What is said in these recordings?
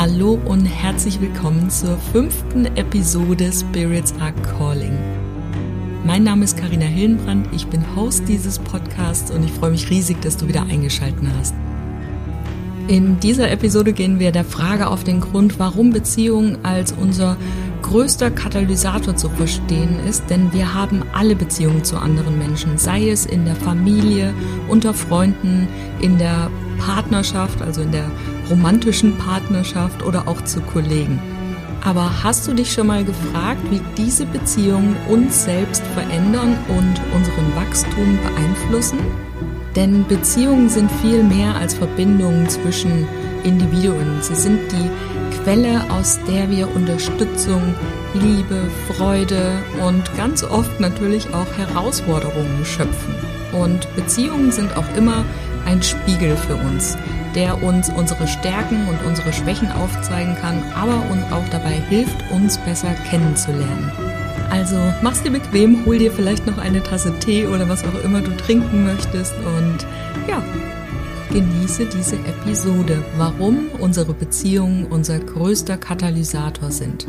Hallo und herzlich willkommen zur fünften Episode Spirits Are Calling. Mein Name ist Karina Hillenbrand, ich bin Host dieses Podcasts und ich freue mich riesig, dass du wieder eingeschaltet hast. In dieser Episode gehen wir der Frage auf den Grund, warum Beziehungen als unser größter Katalysator zu verstehen ist, denn wir haben alle Beziehungen zu anderen Menschen, sei es in der Familie, unter Freunden, in der Partnerschaft, also in der romantischen Partnerschaft oder auch zu Kollegen. Aber hast du dich schon mal gefragt, wie diese Beziehungen uns selbst verändern und unseren Wachstum beeinflussen? Denn Beziehungen sind viel mehr als Verbindungen zwischen Individuen. Sie sind die Quelle, aus der wir Unterstützung, Liebe, Freude und ganz oft natürlich auch Herausforderungen schöpfen. Und Beziehungen sind auch immer ein Spiegel für uns, der uns unsere Stärken und unsere Schwächen aufzeigen kann, aber uns auch dabei hilft, uns besser kennenzulernen. Also mach's dir bequem, hol dir vielleicht noch eine Tasse Tee oder was auch immer du trinken möchtest und ja, genieße diese Episode, warum unsere Beziehungen unser größter Katalysator sind.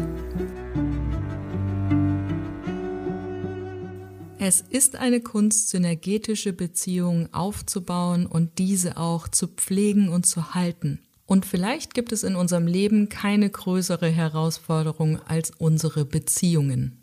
Es ist eine Kunst, synergetische Beziehungen aufzubauen und diese auch zu pflegen und zu halten. Und vielleicht gibt es in unserem Leben keine größere Herausforderung als unsere Beziehungen.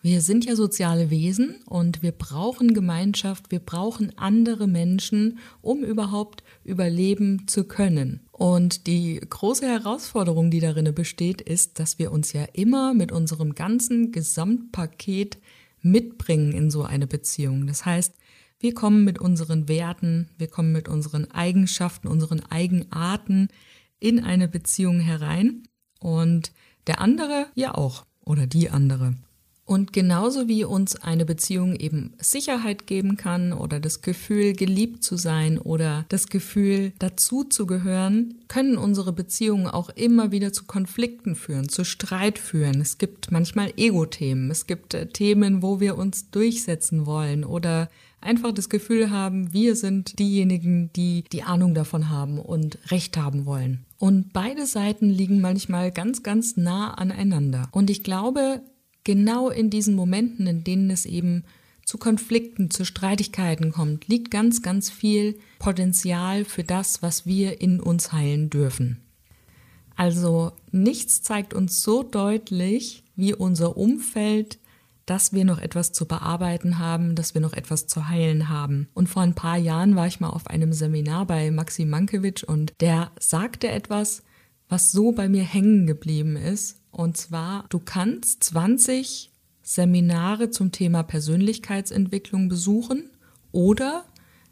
Wir sind ja soziale Wesen und wir brauchen Gemeinschaft, wir brauchen andere Menschen, um überhaupt überleben zu können. Und die große Herausforderung, die darin besteht, ist, dass wir uns ja immer mit unserem ganzen Gesamtpaket mitbringen in so eine Beziehung. Das heißt, wir kommen mit unseren Werten, wir kommen mit unseren Eigenschaften, unseren Eigenarten in eine Beziehung herein und der andere ja auch oder die andere. Und genauso wie uns eine Beziehung eben Sicherheit geben kann oder das Gefühl, geliebt zu sein oder das Gefühl, dazu zu gehören, können unsere Beziehungen auch immer wieder zu Konflikten führen, zu Streit führen. Es gibt manchmal Ego-Themen, es gibt äh, Themen, wo wir uns durchsetzen wollen oder einfach das Gefühl haben, wir sind diejenigen, die die Ahnung davon haben und Recht haben wollen. Und beide Seiten liegen manchmal ganz, ganz nah aneinander. Und ich glaube, genau in diesen Momenten, in denen es eben zu Konflikten, zu Streitigkeiten kommt, liegt ganz, ganz viel Potenzial für das, was wir in uns heilen dürfen. Also nichts zeigt uns so deutlich wie unser Umfeld, dass wir noch etwas zu bearbeiten haben, dass wir noch etwas zu heilen haben. Und vor ein paar Jahren war ich mal auf einem Seminar bei Maxim Mankiewicz und der sagte etwas, was so bei mir hängen geblieben ist und zwar, du kannst 20 Seminare zum Thema Persönlichkeitsentwicklung besuchen oder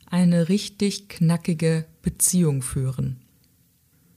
eine richtig knackige Beziehung führen.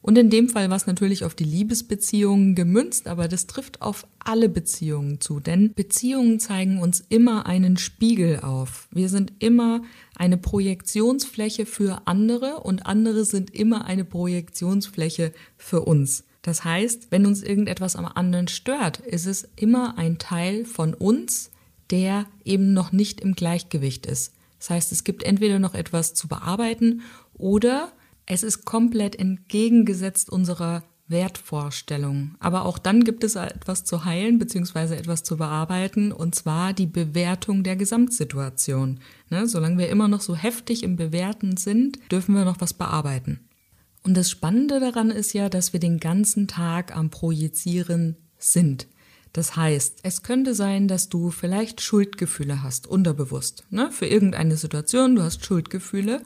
Und in dem Fall war es natürlich auf die Liebesbeziehungen gemünzt, aber das trifft auf alle Beziehungen zu, denn Beziehungen zeigen uns immer einen Spiegel auf. Wir sind immer eine Projektionsfläche für andere und andere sind immer eine Projektionsfläche für uns. Das heißt, wenn uns irgendetwas am anderen stört, ist es immer ein Teil von uns, der eben noch nicht im Gleichgewicht ist. Das heißt, es gibt entweder noch etwas zu bearbeiten oder es ist komplett entgegengesetzt unserer Wertvorstellung. Aber auch dann gibt es etwas zu heilen bzw. etwas zu bearbeiten, und zwar die Bewertung der Gesamtsituation. Ne? Solange wir immer noch so heftig im Bewerten sind, dürfen wir noch was bearbeiten. Und das Spannende daran ist ja, dass wir den ganzen Tag am Projizieren sind. Das heißt, es könnte sein, dass du vielleicht Schuldgefühle hast, unterbewusst, ne? für irgendeine Situation, du hast Schuldgefühle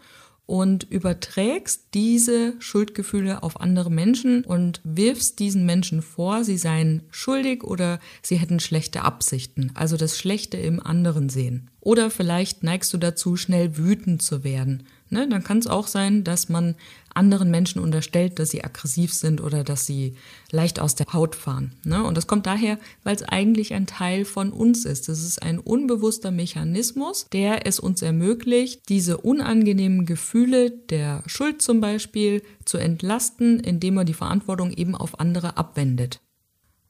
und überträgst diese Schuldgefühle auf andere Menschen und wirfst diesen Menschen vor, sie seien schuldig oder sie hätten schlechte Absichten, also das Schlechte im anderen sehen. Oder vielleicht neigst du dazu, schnell wütend zu werden. Ne? Dann kann es auch sein, dass man anderen Menschen unterstellt, dass sie aggressiv sind oder dass sie leicht aus der Haut fahren. Ne? Und das kommt daher, weil es eigentlich ein Teil von uns ist. Das ist ein unbewusster Mechanismus, der es uns ermöglicht, diese unangenehmen Gefühle der Schuld zum Beispiel zu entlasten, indem man die Verantwortung eben auf andere abwendet.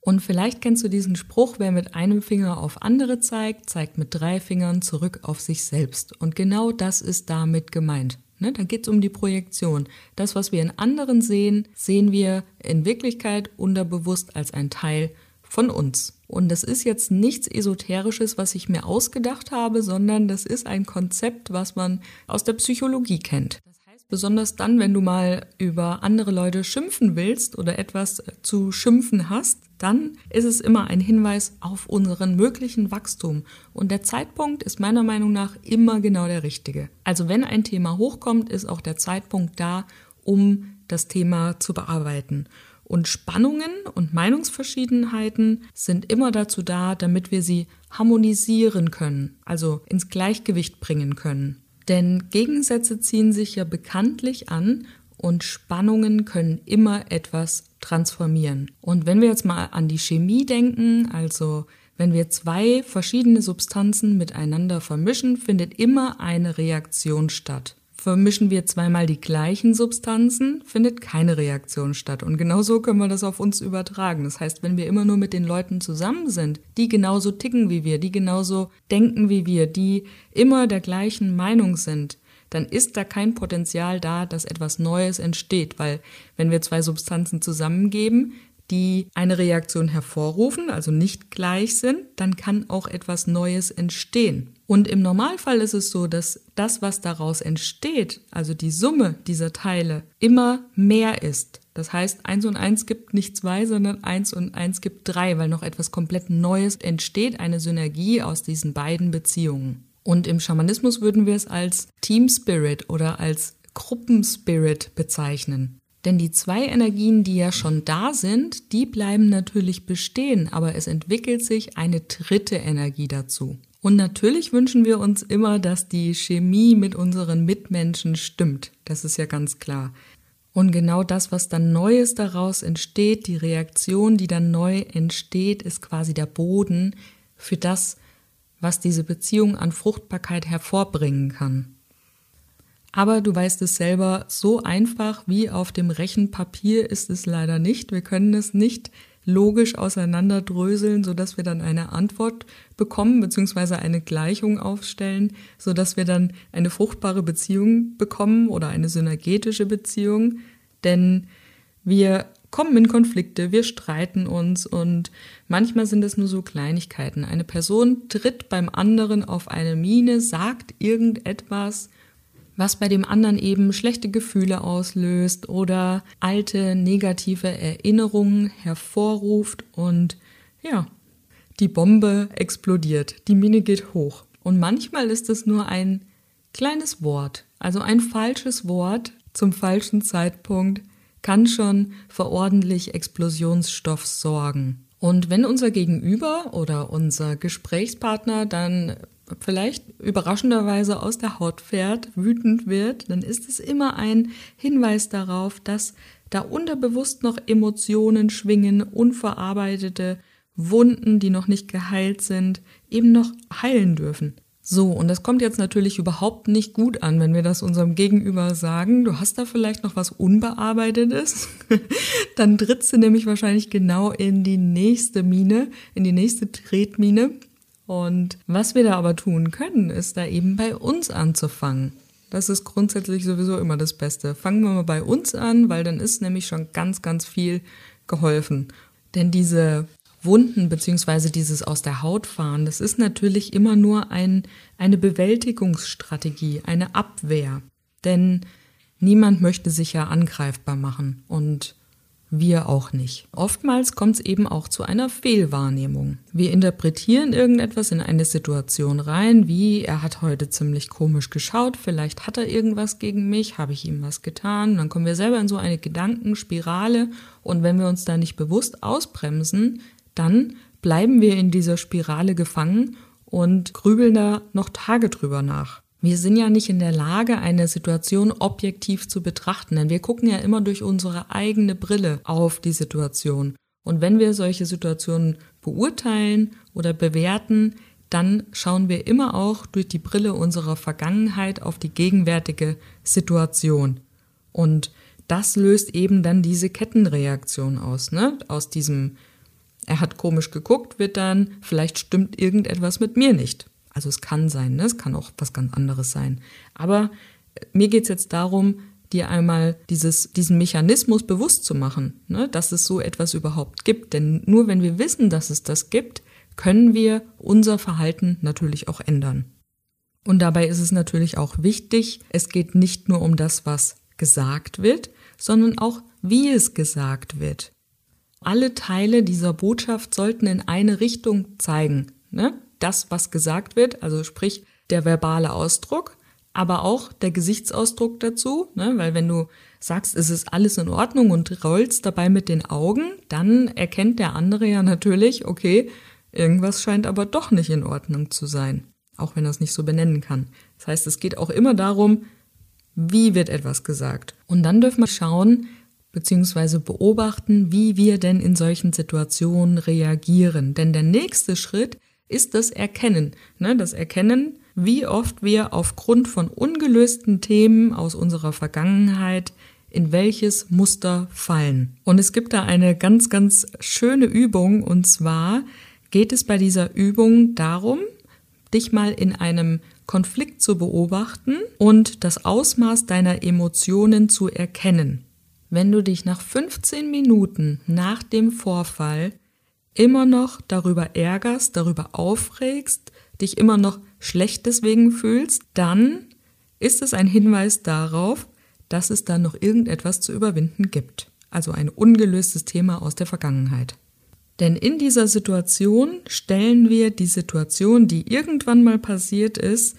Und vielleicht kennst du diesen Spruch, wer mit einem Finger auf andere zeigt, zeigt mit drei Fingern zurück auf sich selbst. Und genau das ist damit gemeint. Ne, da geht es um die Projektion. Das, was wir in anderen sehen, sehen wir in Wirklichkeit unterbewusst als ein Teil von uns. Und das ist jetzt nichts Esoterisches, was ich mir ausgedacht habe, sondern das ist ein Konzept, was man aus der Psychologie kennt. Besonders dann, wenn du mal über andere Leute schimpfen willst oder etwas zu schimpfen hast, dann ist es immer ein Hinweis auf unseren möglichen Wachstum. Und der Zeitpunkt ist meiner Meinung nach immer genau der richtige. Also wenn ein Thema hochkommt, ist auch der Zeitpunkt da, um das Thema zu bearbeiten. Und Spannungen und Meinungsverschiedenheiten sind immer dazu da, damit wir sie harmonisieren können, also ins Gleichgewicht bringen können. Denn Gegensätze ziehen sich ja bekanntlich an und Spannungen können immer etwas transformieren. Und wenn wir jetzt mal an die Chemie denken, also wenn wir zwei verschiedene Substanzen miteinander vermischen, findet immer eine Reaktion statt. Vermischen wir zweimal die gleichen Substanzen, findet keine Reaktion statt. Und genauso können wir das auf uns übertragen. Das heißt, wenn wir immer nur mit den Leuten zusammen sind, die genauso ticken wie wir, die genauso denken wie wir, die immer der gleichen Meinung sind, dann ist da kein Potenzial da, dass etwas Neues entsteht, weil wenn wir zwei Substanzen zusammengeben, die eine Reaktion hervorrufen, also nicht gleich sind, dann kann auch etwas Neues entstehen. Und im Normalfall ist es so, dass das, was daraus entsteht, also die Summe dieser Teile, immer mehr ist. Das heißt, eins und eins gibt nicht zwei, sondern eins und eins gibt drei, weil noch etwas komplett Neues entsteht, eine Synergie aus diesen beiden Beziehungen. Und im Schamanismus würden wir es als Team Spirit oder als Gruppenspirit bezeichnen. Denn die zwei Energien, die ja schon da sind, die bleiben natürlich bestehen, aber es entwickelt sich eine dritte Energie dazu. Und natürlich wünschen wir uns immer, dass die Chemie mit unseren Mitmenschen stimmt. Das ist ja ganz klar. Und genau das, was dann Neues daraus entsteht, die Reaktion, die dann neu entsteht, ist quasi der Boden für das, was diese Beziehung an Fruchtbarkeit hervorbringen kann. Aber du weißt es selber, so einfach wie auf dem Rechenpapier ist es leider nicht. Wir können es nicht logisch auseinanderdröseln, sodass wir dann eine Antwort bekommen, beziehungsweise eine Gleichung aufstellen, sodass wir dann eine fruchtbare Beziehung bekommen oder eine synergetische Beziehung. Denn wir kommen in Konflikte, wir streiten uns und manchmal sind es nur so Kleinigkeiten. Eine Person tritt beim anderen auf eine Mine, sagt irgendetwas, was bei dem anderen eben schlechte Gefühle auslöst oder alte negative Erinnerungen hervorruft und ja, die Bombe explodiert, die Mine geht hoch. Und manchmal ist es nur ein kleines Wort, also ein falsches Wort zum falschen Zeitpunkt kann schon für ordentlich Explosionsstoff sorgen. Und wenn unser Gegenüber oder unser Gesprächspartner dann vielleicht überraschenderweise aus der Haut fährt, wütend wird, dann ist es immer ein Hinweis darauf, dass da unterbewusst noch Emotionen schwingen, unverarbeitete Wunden, die noch nicht geheilt sind, eben noch heilen dürfen. So, und das kommt jetzt natürlich überhaupt nicht gut an, wenn wir das unserem Gegenüber sagen, du hast da vielleicht noch was Unbearbeitetes, dann trittst du nämlich wahrscheinlich genau in die nächste Mine, in die nächste Tretmine und was wir da aber tun können, ist da eben bei uns anzufangen. Das ist grundsätzlich sowieso immer das Beste. Fangen wir mal bei uns an, weil dann ist nämlich schon ganz, ganz viel geholfen. Denn diese Wunden beziehungsweise dieses aus der Haut fahren, das ist natürlich immer nur ein, eine Bewältigungsstrategie, eine Abwehr. Denn niemand möchte sich ja angreifbar machen. Und wir auch nicht. Oftmals kommt es eben auch zu einer Fehlwahrnehmung. Wir interpretieren irgendetwas in eine Situation rein, wie er hat heute ziemlich komisch geschaut, vielleicht hat er irgendwas gegen mich, habe ich ihm was getan. Dann kommen wir selber in so eine Gedankenspirale und wenn wir uns da nicht bewusst ausbremsen, dann bleiben wir in dieser Spirale gefangen und grübeln da noch Tage drüber nach. Wir sind ja nicht in der Lage, eine Situation objektiv zu betrachten, denn wir gucken ja immer durch unsere eigene Brille auf die Situation. Und wenn wir solche Situationen beurteilen oder bewerten, dann schauen wir immer auch durch die Brille unserer Vergangenheit auf die gegenwärtige Situation. Und das löst eben dann diese Kettenreaktion aus, ne? Aus diesem, er hat komisch geguckt, wird dann, vielleicht stimmt irgendetwas mit mir nicht. Also es kann sein, ne? es kann auch was ganz anderes sein. Aber mir geht's jetzt darum, dir einmal dieses, diesen Mechanismus bewusst zu machen, ne, dass es so etwas überhaupt gibt. Denn nur wenn wir wissen, dass es das gibt, können wir unser Verhalten natürlich auch ändern. Und dabei ist es natürlich auch wichtig, es geht nicht nur um das, was gesagt wird, sondern auch, wie es gesagt wird. Alle Teile dieser Botschaft sollten in eine Richtung zeigen. Ne? Das, was gesagt wird, also sprich der verbale Ausdruck, aber auch der Gesichtsausdruck dazu, ne? weil wenn du sagst, es ist alles in Ordnung und rollst dabei mit den Augen, dann erkennt der andere ja natürlich, okay, irgendwas scheint aber doch nicht in Ordnung zu sein, auch wenn er es nicht so benennen kann. Das heißt, es geht auch immer darum, wie wird etwas gesagt. Und dann dürfen wir schauen, beziehungsweise beobachten, wie wir denn in solchen Situationen reagieren. Denn der nächste Schritt ist das Erkennen. Ne? Das Erkennen, wie oft wir aufgrund von ungelösten Themen aus unserer Vergangenheit in welches Muster fallen. Und es gibt da eine ganz, ganz schöne Übung und zwar geht es bei dieser Übung darum, dich mal in einem Konflikt zu beobachten und das Ausmaß deiner Emotionen zu erkennen. Wenn du dich nach 15 Minuten nach dem Vorfall immer noch darüber ärgerst, darüber aufregst, dich immer noch schlecht deswegen fühlst, dann ist es ein Hinweis darauf, dass es da noch irgendetwas zu überwinden gibt. Also ein ungelöstes Thema aus der Vergangenheit. Denn in dieser Situation stellen wir die Situation, die irgendwann mal passiert ist,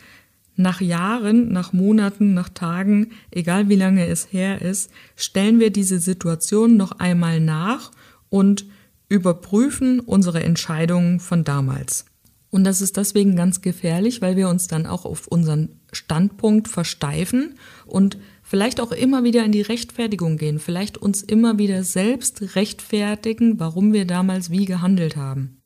nach Jahren, nach Monaten, nach Tagen, egal wie lange es her ist, stellen wir diese Situation noch einmal nach und überprüfen unsere Entscheidungen von damals. Und das ist deswegen ganz gefährlich, weil wir uns dann auch auf unseren Standpunkt versteifen und vielleicht auch immer wieder in die Rechtfertigung gehen, vielleicht uns immer wieder selbst rechtfertigen, warum wir damals wie gehandelt haben.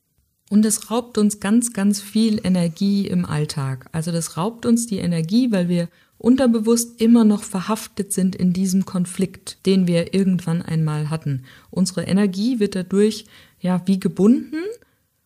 Und es raubt uns ganz, ganz viel Energie im Alltag. Also das raubt uns die Energie, weil wir unterbewusst immer noch verhaftet sind in diesem Konflikt, den wir irgendwann einmal hatten. Unsere Energie wird dadurch ja wie gebunden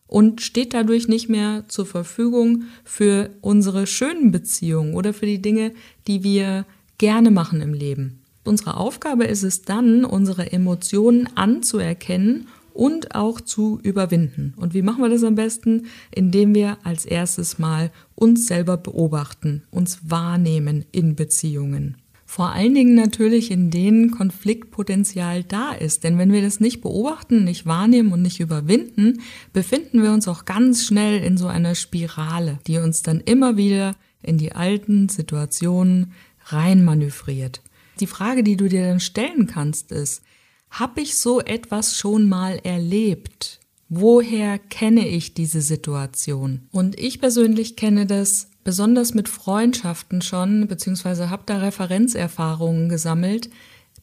und steht dadurch nicht mehr zur Verfügung für unsere schönen Beziehungen oder für die Dinge, die wir gerne machen im Leben. Unsere Aufgabe ist es dann, unsere Emotionen anzuerkennen und auch zu überwinden. Und wie machen wir das am besten? Indem wir als erstes mal uns selber beobachten, uns wahrnehmen in Beziehungen. Vor allen Dingen natürlich, in denen Konfliktpotenzial da ist. Denn wenn wir das nicht beobachten, nicht wahrnehmen und nicht überwinden, befinden wir uns auch ganz schnell in so einer Spirale, die uns dann immer wieder in die alten Situationen reinmanövriert. Die Frage, die du dir dann stellen kannst, ist, habe ich so etwas schon mal erlebt? Woher kenne ich diese Situation? Und ich persönlich kenne das besonders mit Freundschaften schon, beziehungsweise habe da Referenzerfahrungen gesammelt,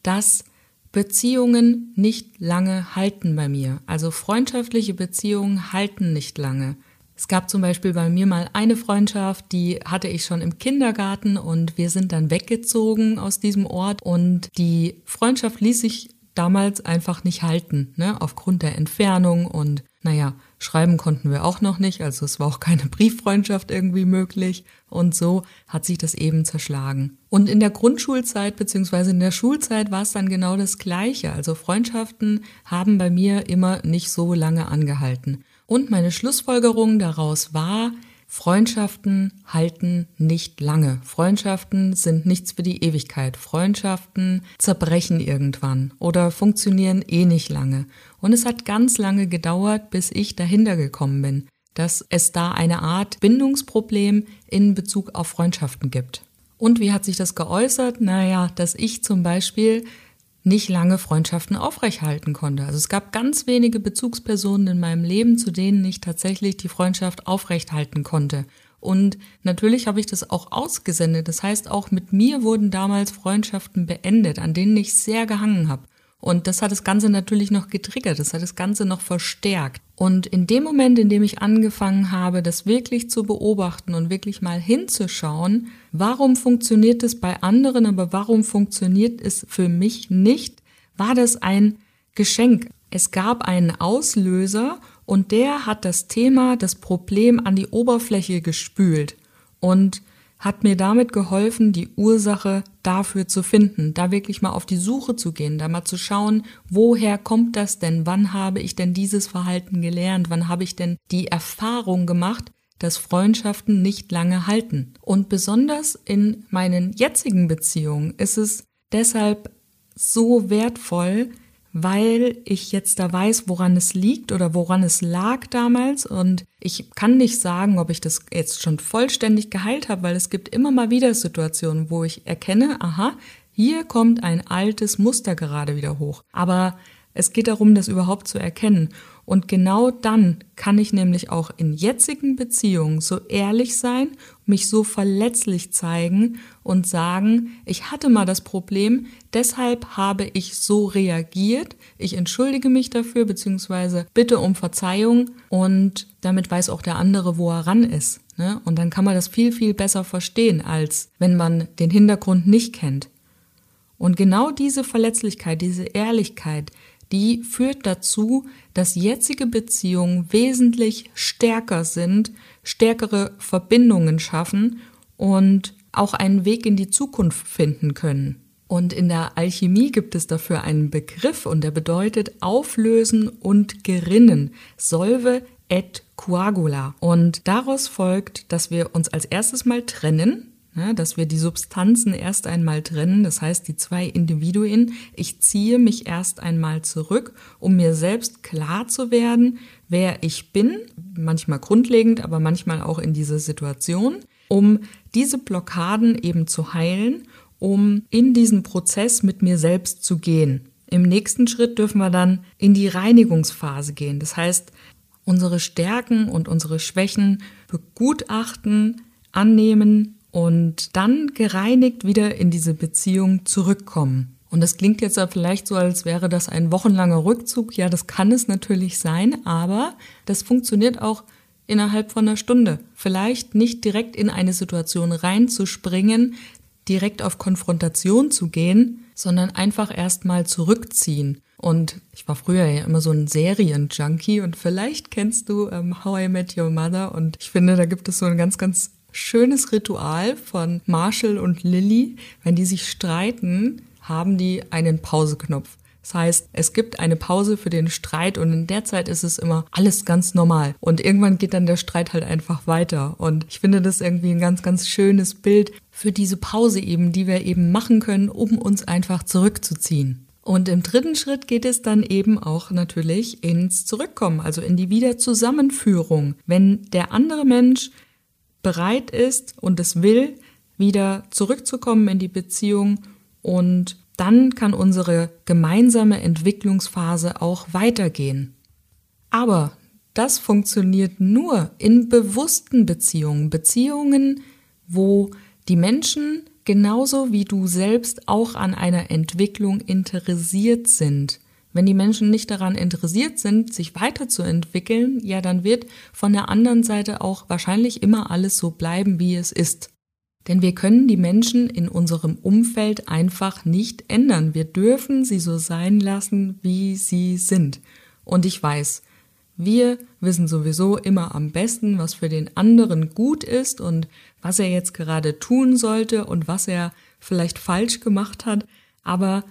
dass Beziehungen nicht lange halten bei mir. Also freundschaftliche Beziehungen halten nicht lange. Es gab zum Beispiel bei mir mal eine Freundschaft, die hatte ich schon im Kindergarten und wir sind dann weggezogen aus diesem Ort und die Freundschaft ließ sich damals einfach nicht halten, ne, aufgrund der Entfernung und naja, schreiben konnten wir auch noch nicht, also es war auch keine Brieffreundschaft irgendwie möglich und so hat sich das eben zerschlagen. Und in der Grundschulzeit beziehungsweise in der Schulzeit war es dann genau das Gleiche, also Freundschaften haben bei mir immer nicht so lange angehalten. Und meine Schlussfolgerung daraus war, Freundschaften halten nicht lange. Freundschaften sind nichts für die Ewigkeit. Freundschaften zerbrechen irgendwann oder funktionieren eh nicht lange. Und es hat ganz lange gedauert, bis ich dahinter gekommen bin, dass es da eine Art Bindungsproblem in Bezug auf Freundschaften gibt. Und wie hat sich das geäußert? Naja, dass ich zum Beispiel nicht lange Freundschaften aufrechthalten konnte. Also es gab ganz wenige Bezugspersonen in meinem Leben, zu denen ich tatsächlich die Freundschaft aufrechthalten konnte. Und natürlich habe ich das auch ausgesendet. Das heißt, auch mit mir wurden damals Freundschaften beendet, an denen ich sehr gehangen habe. Und das hat das Ganze natürlich noch getriggert, das hat das Ganze noch verstärkt. Und in dem Moment, in dem ich angefangen habe, das wirklich zu beobachten und wirklich mal hinzuschauen, warum funktioniert es bei anderen, aber warum funktioniert es für mich nicht, war das ein Geschenk. Es gab einen Auslöser und der hat das Thema, das Problem an die Oberfläche gespült und hat mir damit geholfen, die Ursache dafür zu finden, da wirklich mal auf die Suche zu gehen, da mal zu schauen, woher kommt das denn, wann habe ich denn dieses Verhalten gelernt, wann habe ich denn die Erfahrung gemacht, dass Freundschaften nicht lange halten. Und besonders in meinen jetzigen Beziehungen ist es deshalb so wertvoll, weil ich jetzt da weiß, woran es liegt oder woran es lag damals. Und ich kann nicht sagen, ob ich das jetzt schon vollständig geheilt habe, weil es gibt immer mal wieder Situationen, wo ich erkenne, aha, hier kommt ein altes Muster gerade wieder hoch. Aber es geht darum, das überhaupt zu erkennen. Und genau dann kann ich nämlich auch in jetzigen Beziehungen so ehrlich sein, mich so verletzlich zeigen und sagen, ich hatte mal das Problem, deshalb habe ich so reagiert, ich entschuldige mich dafür, beziehungsweise bitte um Verzeihung und damit weiß auch der andere, wo er ran ist. Ne? Und dann kann man das viel, viel besser verstehen, als wenn man den Hintergrund nicht kennt. Und genau diese Verletzlichkeit, diese Ehrlichkeit, die führt dazu, dass jetzige Beziehungen wesentlich stärker sind, stärkere Verbindungen schaffen und auch einen Weg in die Zukunft finden können. Und in der Alchemie gibt es dafür einen Begriff und der bedeutet auflösen und gerinnen. Solve et coagula. Und daraus folgt, dass wir uns als erstes mal trennen, ne, dass wir die Substanzen erst einmal trennen, das heißt die zwei Individuen. Ich ziehe mich erst einmal zurück, um mir selbst klar zu werden, wer ich bin, manchmal grundlegend, aber manchmal auch in dieser Situation, um diese Blockaden eben zu heilen, um in diesen Prozess mit mir selbst zu gehen. Im nächsten Schritt dürfen wir dann in die Reinigungsphase gehen. Das heißt, unsere Stärken und unsere Schwächen begutachten, annehmen und dann gereinigt wieder in diese Beziehung zurückkommen. Und das klingt jetzt ja vielleicht so, als wäre das ein wochenlanger Rückzug. Ja, das kann es natürlich sein, aber das funktioniert auch innerhalb von einer Stunde. Vielleicht nicht direkt in eine Situation reinzuspringen, direkt auf Konfrontation zu gehen, sondern einfach erstmal zurückziehen. Und ich war früher ja immer so ein Serienjunkie und vielleicht kennst du ähm, How I Met Your Mother und ich finde, da gibt es so ein ganz, ganz schönes Ritual von Marshall und Lily. Wenn die sich streiten, haben die einen Pauseknopf. Das heißt, es gibt eine Pause für den Streit und in der Zeit ist es immer alles ganz normal. Und irgendwann geht dann der Streit halt einfach weiter. Und ich finde das irgendwie ein ganz, ganz schönes Bild für diese Pause eben, die wir eben machen können, um uns einfach zurückzuziehen. Und im dritten Schritt geht es dann eben auch natürlich ins Zurückkommen, also in die Wiederzusammenführung. Wenn der andere Mensch bereit ist und es will, wieder zurückzukommen in die Beziehung und dann kann unsere gemeinsame Entwicklungsphase auch weitergehen. Aber das funktioniert nur in bewussten Beziehungen, Beziehungen, wo die Menschen genauso wie du selbst auch an einer Entwicklung interessiert sind. Wenn die Menschen nicht daran interessiert sind, sich weiterzuentwickeln, ja, dann wird von der anderen Seite auch wahrscheinlich immer alles so bleiben, wie es ist. Denn wir können die Menschen in unserem Umfeld einfach nicht ändern. Wir dürfen sie so sein lassen, wie sie sind. Und ich weiß, wir wissen sowieso immer am besten, was für den anderen gut ist und was er jetzt gerade tun sollte und was er vielleicht falsch gemacht hat. Aber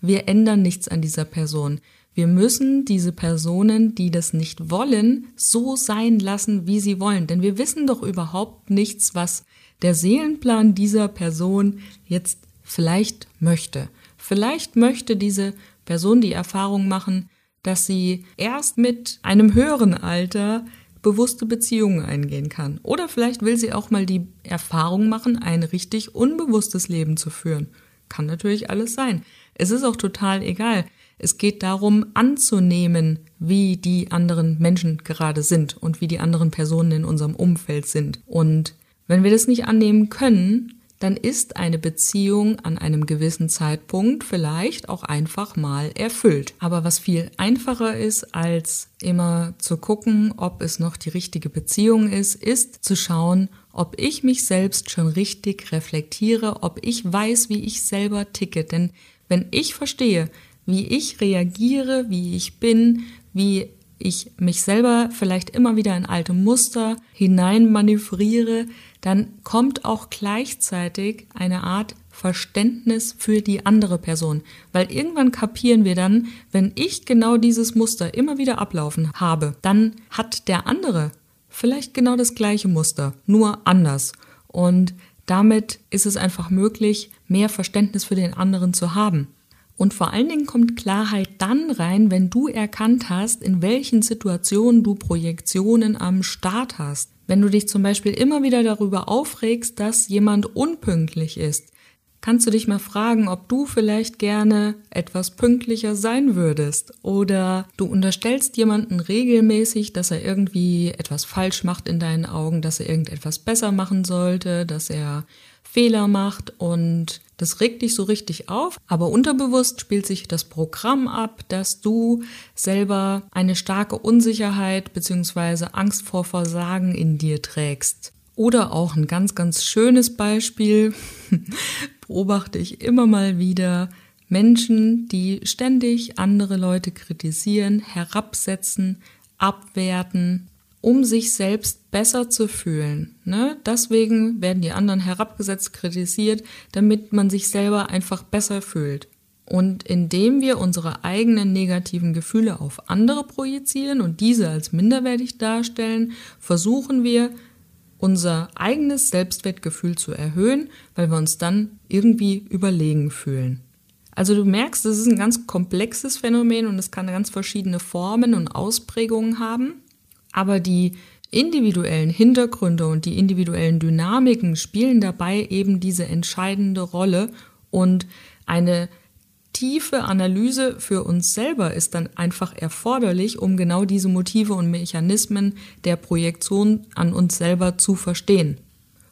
wir ändern nichts an dieser Person. Wir müssen diese Personen, die das nicht wollen, so sein lassen, wie sie wollen. Denn wir wissen doch überhaupt nichts, was der Seelenplan dieser Person jetzt vielleicht möchte. Vielleicht möchte diese Person die Erfahrung machen, dass sie erst mit einem höheren Alter bewusste Beziehungen eingehen kann. Oder vielleicht will sie auch mal die Erfahrung machen, ein richtig unbewusstes Leben zu führen. Kann natürlich alles sein. Es ist auch total egal. Es geht darum, anzunehmen, wie die anderen Menschen gerade sind und wie die anderen Personen in unserem Umfeld sind. Und wenn wir das nicht annehmen können, dann ist eine Beziehung an einem gewissen Zeitpunkt vielleicht auch einfach mal erfüllt. Aber was viel einfacher ist, als immer zu gucken, ob es noch die richtige Beziehung ist, ist zu schauen, ob ich mich selbst schon richtig reflektiere, ob ich weiß, wie ich selber ticke. Denn wenn ich verstehe, wie ich reagiere, wie ich bin, wie ich mich selber vielleicht immer wieder in alte Muster hineinmanövriere, dann kommt auch gleichzeitig eine Art Verständnis für die andere Person. Weil irgendwann kapieren wir dann, wenn ich genau dieses Muster immer wieder ablaufen habe, dann hat der andere vielleicht genau das gleiche Muster, nur anders. Und damit ist es einfach möglich, mehr Verständnis für den anderen zu haben. Und vor allen Dingen kommt Klarheit dann rein, wenn du erkannt hast, in welchen Situationen du Projektionen am Start hast. Wenn du dich zum Beispiel immer wieder darüber aufregst, dass jemand unpünktlich ist, kannst du dich mal fragen, ob du vielleicht gerne etwas pünktlicher sein würdest. Oder du unterstellst jemanden regelmäßig, dass er irgendwie etwas falsch macht in deinen Augen, dass er irgendetwas besser machen sollte, dass er Fehler macht und das regt dich so richtig auf, aber unterbewusst spielt sich das Programm ab, dass du selber eine starke Unsicherheit bzw. Angst vor Versagen in dir trägst. Oder auch ein ganz, ganz schönes Beispiel beobachte ich immer mal wieder Menschen, die ständig andere Leute kritisieren, herabsetzen, abwerten um sich selbst besser zu fühlen. Ne? Deswegen werden die anderen herabgesetzt, kritisiert, damit man sich selber einfach besser fühlt. Und indem wir unsere eigenen negativen Gefühle auf andere projizieren und diese als minderwertig darstellen, versuchen wir, unser eigenes Selbstwertgefühl zu erhöhen, weil wir uns dann irgendwie überlegen fühlen. Also du merkst, das ist ein ganz komplexes Phänomen und es kann ganz verschiedene Formen und Ausprägungen haben. Aber die individuellen Hintergründe und die individuellen Dynamiken spielen dabei eben diese entscheidende Rolle und eine tiefe Analyse für uns selber ist dann einfach erforderlich, um genau diese Motive und Mechanismen der Projektion an uns selber zu verstehen.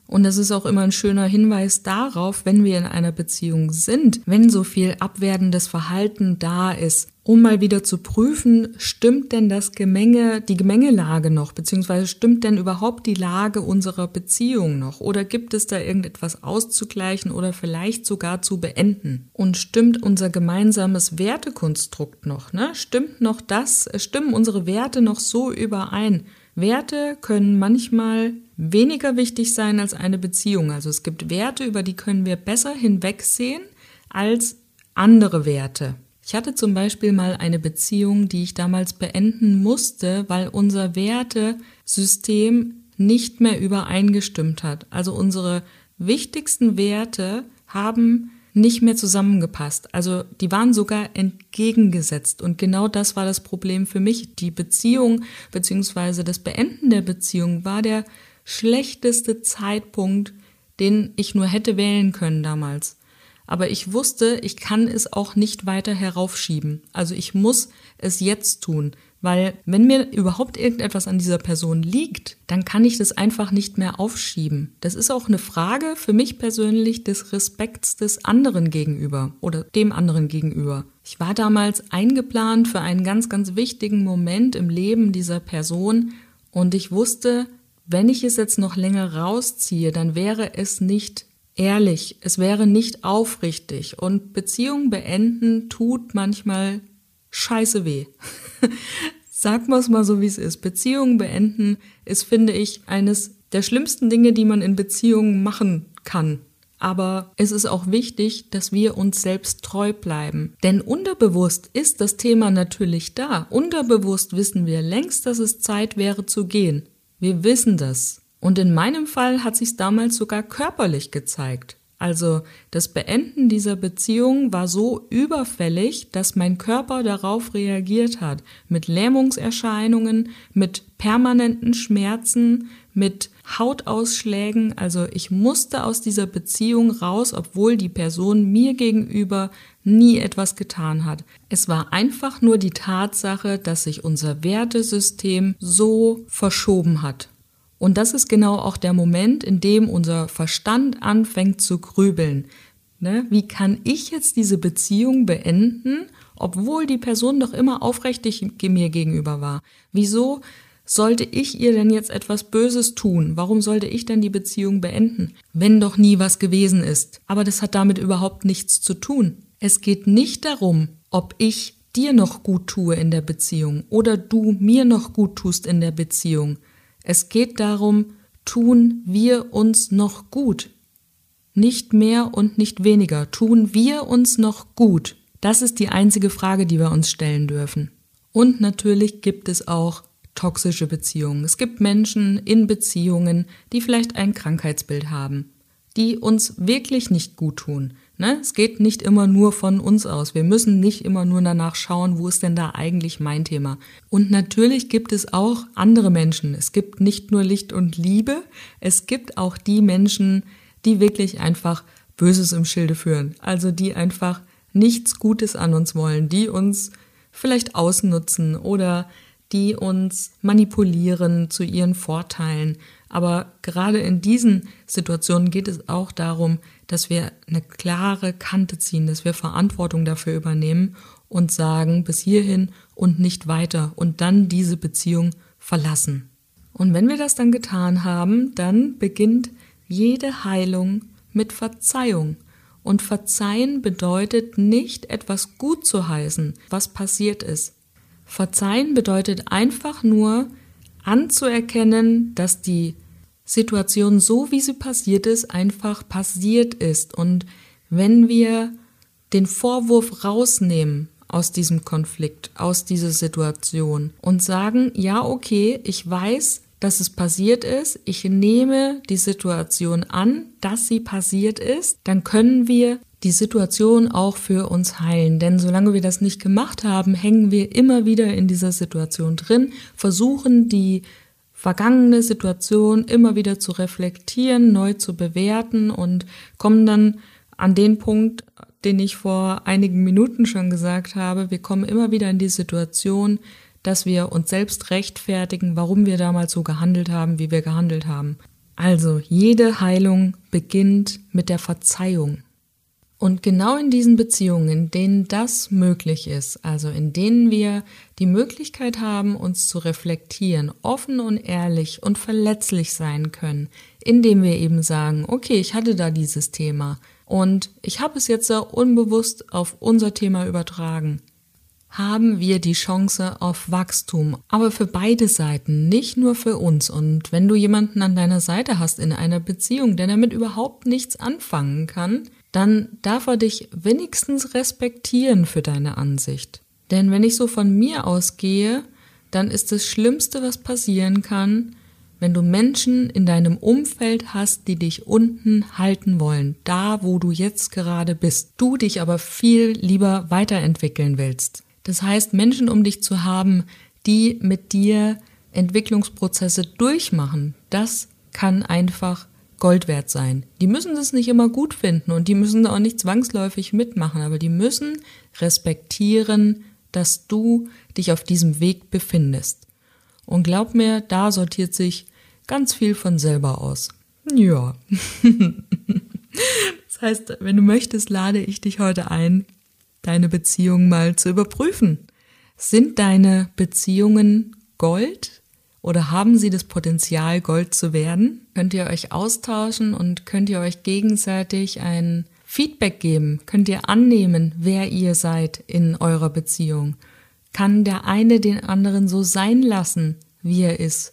Und das ist auch immer ein schöner Hinweis darauf, wenn wir in einer Beziehung sind, wenn so viel abwertendes Verhalten da ist, um mal wieder zu prüfen, stimmt denn das Gemenge, die Gemengelage noch, beziehungsweise stimmt denn überhaupt die Lage unserer Beziehung noch? Oder gibt es da irgendetwas auszugleichen oder vielleicht sogar zu beenden? Und stimmt unser gemeinsames Wertekonstrukt noch, ne? Stimmt noch das, stimmen unsere Werte noch so überein? Werte können manchmal weniger wichtig sein als eine Beziehung. Also es gibt Werte, über die können wir besser hinwegsehen als andere Werte. Ich hatte zum Beispiel mal eine Beziehung, die ich damals beenden musste, weil unser Wertesystem nicht mehr übereingestimmt hat. Also unsere wichtigsten Werte haben nicht mehr zusammengepasst. Also die waren sogar entgegengesetzt. Und genau das war das Problem für mich. Die Beziehung bzw. das Beenden der Beziehung war der schlechteste Zeitpunkt, den ich nur hätte wählen können damals. Aber ich wusste, ich kann es auch nicht weiter heraufschieben. Also ich muss es jetzt tun. Weil wenn mir überhaupt irgendetwas an dieser Person liegt, dann kann ich das einfach nicht mehr aufschieben. Das ist auch eine Frage für mich persönlich des Respekts des anderen gegenüber oder dem anderen gegenüber. Ich war damals eingeplant für einen ganz, ganz wichtigen Moment im Leben dieser Person und ich wusste, wenn ich es jetzt noch länger rausziehe, dann wäre es nicht ehrlich, es wäre nicht aufrichtig und Beziehungen beenden tut manchmal scheiße weh. Sagen wir es mal so, wie es ist. Beziehungen beenden ist, finde ich, eines der schlimmsten Dinge, die man in Beziehungen machen kann. Aber es ist auch wichtig, dass wir uns selbst treu bleiben. Denn unterbewusst ist das Thema natürlich da. Unterbewusst wissen wir längst, dass es Zeit wäre zu gehen. Wir wissen das. Und in meinem Fall hat sich damals sogar körperlich gezeigt. Also das Beenden dieser Beziehung war so überfällig, dass mein Körper darauf reagiert hat, mit Lähmungserscheinungen, mit permanenten Schmerzen, mit Hautausschlägen. Also ich musste aus dieser Beziehung raus, obwohl die Person mir gegenüber nie etwas getan hat. Es war einfach nur die Tatsache, dass sich unser Wertesystem so verschoben hat. Und das ist genau auch der Moment, in dem unser Verstand anfängt zu grübeln. Ne? Wie kann ich jetzt diese Beziehung beenden, obwohl die Person doch immer aufrichtig mir gegenüber war? Wieso sollte ich ihr denn jetzt etwas Böses tun? Warum sollte ich denn die Beziehung beenden, wenn doch nie was gewesen ist? Aber das hat damit überhaupt nichts zu tun. Es geht nicht darum, ob ich dir noch gut tue in der Beziehung oder du mir noch gut tust in der Beziehung. Es geht darum, tun wir uns noch gut. Nicht mehr und nicht weniger. Tun wir uns noch gut? Das ist die einzige Frage, die wir uns stellen dürfen. Und natürlich gibt es auch toxische Beziehungen. Es gibt Menschen in Beziehungen, die vielleicht ein Krankheitsbild haben, die uns wirklich nicht gut tun. Ne? Es geht nicht immer nur von uns aus. Wir müssen nicht immer nur danach schauen, wo ist denn da eigentlich mein Thema. Und natürlich gibt es auch andere Menschen. Es gibt nicht nur Licht und Liebe, es gibt auch die Menschen, die wirklich einfach Böses im Schilde führen. Also die einfach nichts Gutes an uns wollen, die uns vielleicht ausnutzen oder die uns manipulieren zu ihren Vorteilen. Aber gerade in diesen Situationen geht es auch darum, dass wir eine klare Kante ziehen, dass wir Verantwortung dafür übernehmen und sagen bis hierhin und nicht weiter und dann diese Beziehung verlassen. Und wenn wir das dann getan haben, dann beginnt jede Heilung mit Verzeihung. Und verzeihen bedeutet nicht etwas gut zu heißen, was passiert ist. Verzeihen bedeutet einfach nur anzuerkennen, dass die Situation so, wie sie passiert ist, einfach passiert ist. Und wenn wir den Vorwurf rausnehmen aus diesem Konflikt, aus dieser Situation und sagen, ja, okay, ich weiß, dass es passiert ist, ich nehme die Situation an, dass sie passiert ist, dann können wir die Situation auch für uns heilen. Denn solange wir das nicht gemacht haben, hängen wir immer wieder in dieser Situation drin, versuchen die vergangene Situation immer wieder zu reflektieren, neu zu bewerten und kommen dann an den Punkt, den ich vor einigen Minuten schon gesagt habe. Wir kommen immer wieder in die Situation, dass wir uns selbst rechtfertigen, warum wir damals so gehandelt haben, wie wir gehandelt haben. Also jede Heilung beginnt mit der Verzeihung. Und genau in diesen Beziehungen, in denen das möglich ist, also in denen wir die Möglichkeit haben, uns zu reflektieren, offen und ehrlich und verletzlich sein können, indem wir eben sagen, okay, ich hatte da dieses Thema und ich habe es jetzt unbewusst auf unser Thema übertragen haben wir die Chance auf Wachstum, aber für beide Seiten, nicht nur für uns. Und wenn du jemanden an deiner Seite hast in einer Beziehung, der damit überhaupt nichts anfangen kann, dann darf er dich wenigstens respektieren für deine Ansicht. Denn wenn ich so von mir ausgehe, dann ist das Schlimmste, was passieren kann, wenn du Menschen in deinem Umfeld hast, die dich unten halten wollen, da wo du jetzt gerade bist, du dich aber viel lieber weiterentwickeln willst. Das heißt, Menschen um dich zu haben, die mit dir Entwicklungsprozesse durchmachen, das kann einfach Gold wert sein. Die müssen das nicht immer gut finden und die müssen auch nicht zwangsläufig mitmachen, aber die müssen respektieren, dass du dich auf diesem Weg befindest. Und glaub mir, da sortiert sich ganz viel von selber aus. Ja. das heißt, wenn du möchtest, lade ich dich heute ein, deine Beziehung mal zu überprüfen. Sind deine Beziehungen Gold oder haben sie das Potenzial, Gold zu werden? Könnt ihr euch austauschen und könnt ihr euch gegenseitig ein Feedback geben? Könnt ihr annehmen, wer ihr seid in eurer Beziehung? Kann der eine den anderen so sein lassen, wie er ist?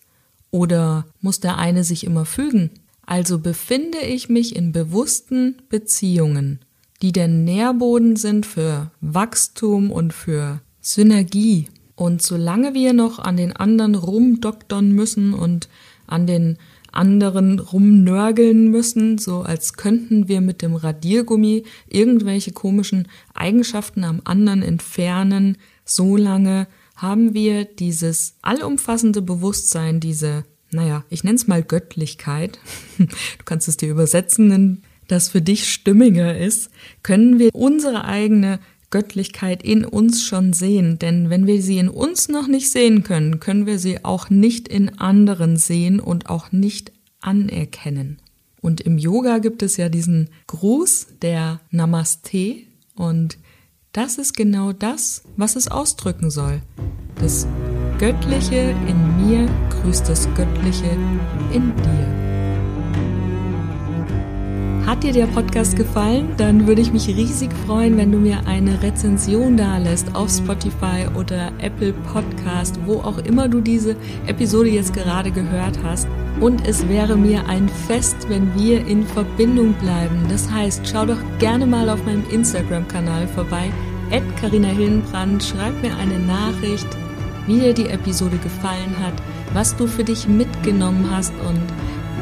Oder muss der eine sich immer fügen? Also befinde ich mich in bewussten Beziehungen die der Nährboden sind für Wachstum und für Synergie. Und solange wir noch an den anderen rumdoktern müssen und an den anderen rumnörgeln müssen, so als könnten wir mit dem Radiergummi irgendwelche komischen Eigenschaften am anderen entfernen, solange haben wir dieses allumfassende Bewusstsein, diese, naja, ich nenne es mal Göttlichkeit. Du kannst es dir übersetzen in das für dich stimmiger ist, können wir unsere eigene Göttlichkeit in uns schon sehen. Denn wenn wir sie in uns noch nicht sehen können, können wir sie auch nicht in anderen sehen und auch nicht anerkennen. Und im Yoga gibt es ja diesen Gruß der Namaste und das ist genau das, was es ausdrücken soll. Das Göttliche in mir grüßt das Göttliche in dir. Hat dir der Podcast gefallen? Dann würde ich mich riesig freuen, wenn du mir eine Rezension da lässt auf Spotify oder Apple Podcast, wo auch immer du diese Episode jetzt gerade gehört hast. Und es wäre mir ein Fest, wenn wir in Verbindung bleiben. Das heißt, schau doch gerne mal auf meinem Instagram-Kanal vorbei. At Carina Hillenbrand, schreib mir eine Nachricht, wie dir die Episode gefallen hat, was du für dich mitgenommen hast und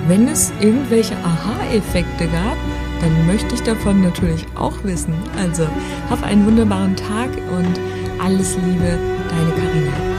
wenn es irgendwelche Aha-Effekte gab, dann möchte ich davon natürlich auch wissen. Also, hab einen wunderbaren Tag und alles Liebe, deine Karina.